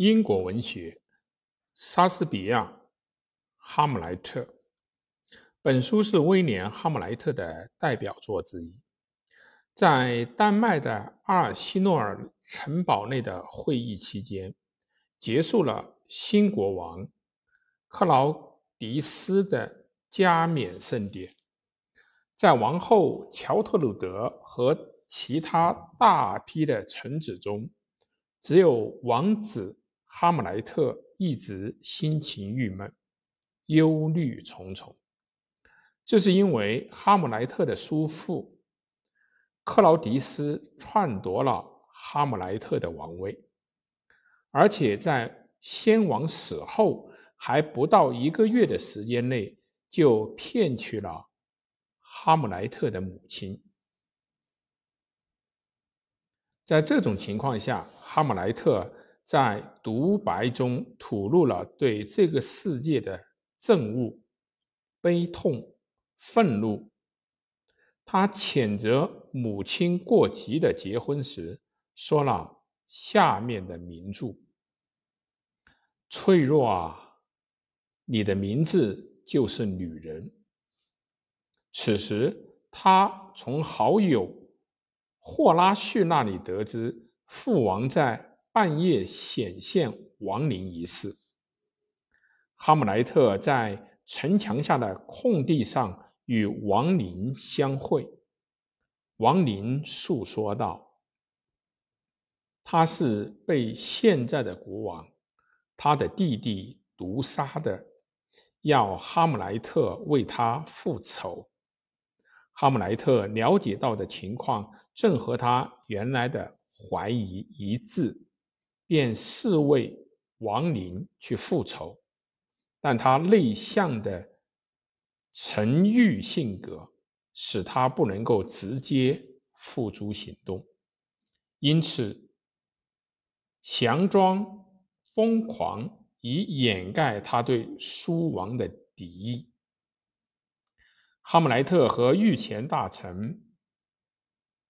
英国文学，莎士比亚，《哈姆莱特》。本书是威廉·哈姆莱特的代表作之一。在丹麦的阿尔西诺尔城堡内的会议期间，结束了新国王克劳迪斯的加冕盛典。在王后乔特鲁德和其他大批的臣子中，只有王子哈姆莱特一直心情郁闷、忧虑重重。这是因为哈姆莱特的叔父克劳迪斯篡夺了哈姆莱特的王位，而且在先王死后还不到一个月的时间内，就骗取了哈姆莱特的母亲。在这种情况下，哈姆莱特在独白中吐露了对这个世界的憎恶、悲痛。愤怒，他谴责母亲过急的结婚时，说了下面的名著：“脆弱啊，你的名字就是女人。”此时，他从好友霍拉旭那里得知父王在半夜显现亡灵一事。哈姆莱特在城墙下的空地上。与亡灵相会，亡灵诉说道：“他是被现在的国王，他的弟弟毒杀的，要哈姆莱特为他复仇。哈姆莱特了解到的情况正和他原来的怀疑一致，便侍卫王林去复仇，但他内向的。”沉郁性格使他不能够直接付诸行动，因此佯装疯狂以掩盖他对苏王的敌意。哈姆莱特和御前大臣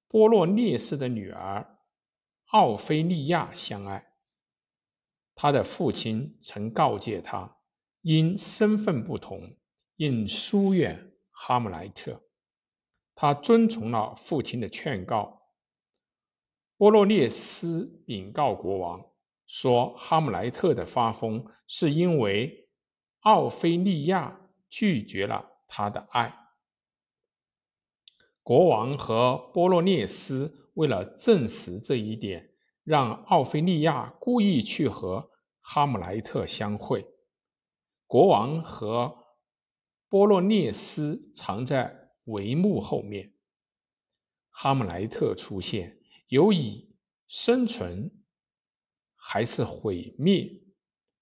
波洛涅斯的女儿奥菲利亚相爱，他的父亲曾告诫他，因身份不同。应疏远哈姆莱特，他遵从了父亲的劝告。波洛涅斯禀告国王说，哈姆莱特的发疯是因为奥菲利亚拒绝了他的爱。国王和波洛涅斯为了证实这一点，让奥菲利亚故意去和哈姆莱特相会。国王和波洛涅斯藏在帷幕后面。哈姆莱特出现，有以生存还是毁灭，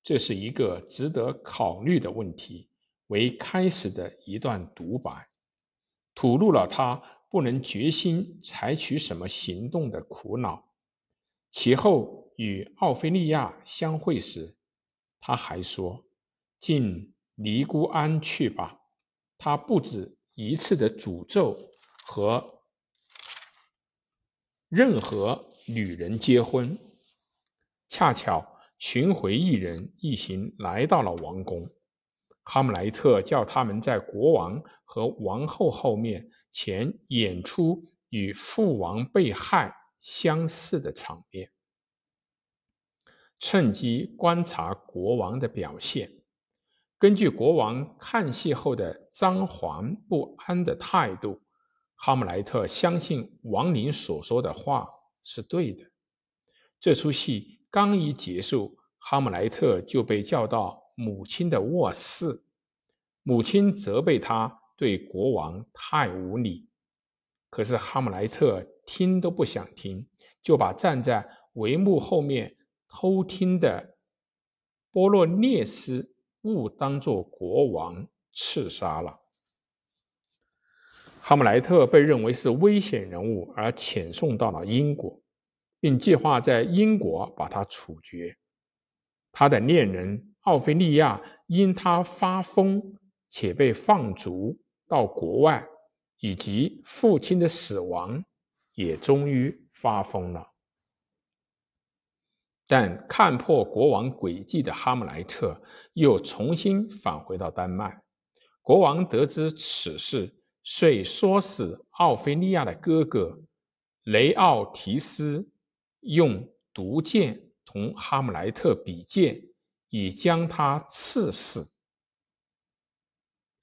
这是一个值得考虑的问题。为开始的一段独白，吐露了他不能决心采取什么行动的苦恼。其后与奥菲利亚相会时，他还说：“进尼姑庵去吧。”他不止一次的诅咒和任何女人结婚。恰巧巡回艺人一行来到了王宫，哈姆莱特叫他们在国王和王后后面前演出与父王被害相似的场面，趁机观察国王的表现。根据国王看戏后的张皇不安的态度，哈姆莱特相信王林所说的话是对的。这出戏刚一结束，哈姆莱特就被叫到母亲的卧室，母亲责备他对国王太无礼。可是哈姆莱特听都不想听，就把站在帷幕后面偷听的波洛涅斯。误当做国王刺杀了哈姆莱特，被认为是危险人物，而遣送到了英国，并计划在英国把他处决。他的恋人奥菲利亚因他发疯且被放逐到国外，以及父亲的死亡，也终于发疯了。但看破国王诡计的哈姆莱特又重新返回到丹麦。国王得知此事，遂唆使奥菲利亚的哥哥雷奥提斯用毒箭同哈姆莱特比剑，以将他刺死。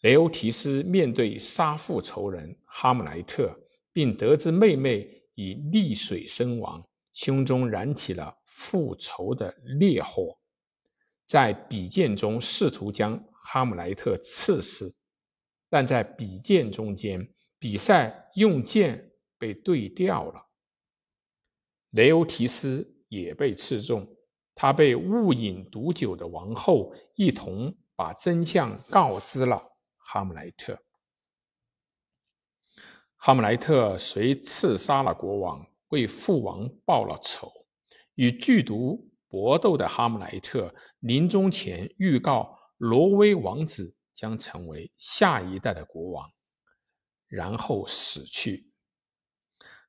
雷欧提斯面对杀父仇人哈姆莱特，并得知妹妹已溺水身亡，胸中燃起了复仇的烈火，在比剑中试图将哈姆莱特刺死。但在比剑中间，比赛用剑被对调了。雷欧提斯也被刺中，他被误饮毒酒的王后一同把真相告知了哈姆莱特。哈姆莱特随刺杀了国王，为父王报了仇。与剧毒搏斗的哈姆莱特临终前预告挪威王子。将成为下一代的国王，然后死去。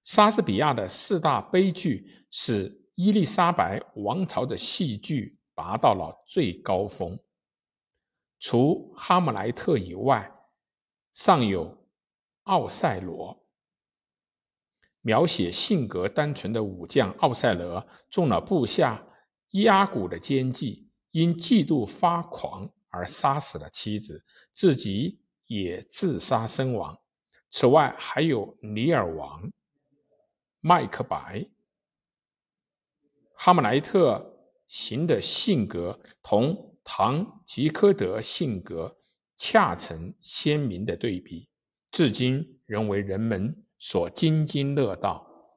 莎士比亚的四大悲剧使伊丽莎白王朝的戏剧达到了最高峰。除《哈姆莱特》以外，尚有《奥赛罗》，描写性格单纯的武将奥赛罗中了部下伊阿古的奸计，因嫉妒发狂。而杀死了妻子，自己也自杀身亡。此外，还有《尼尔王》《麦克白》。哈姆莱特行的性格同唐吉诃德性格恰成鲜明的对比，至今仍为人们所津津乐道。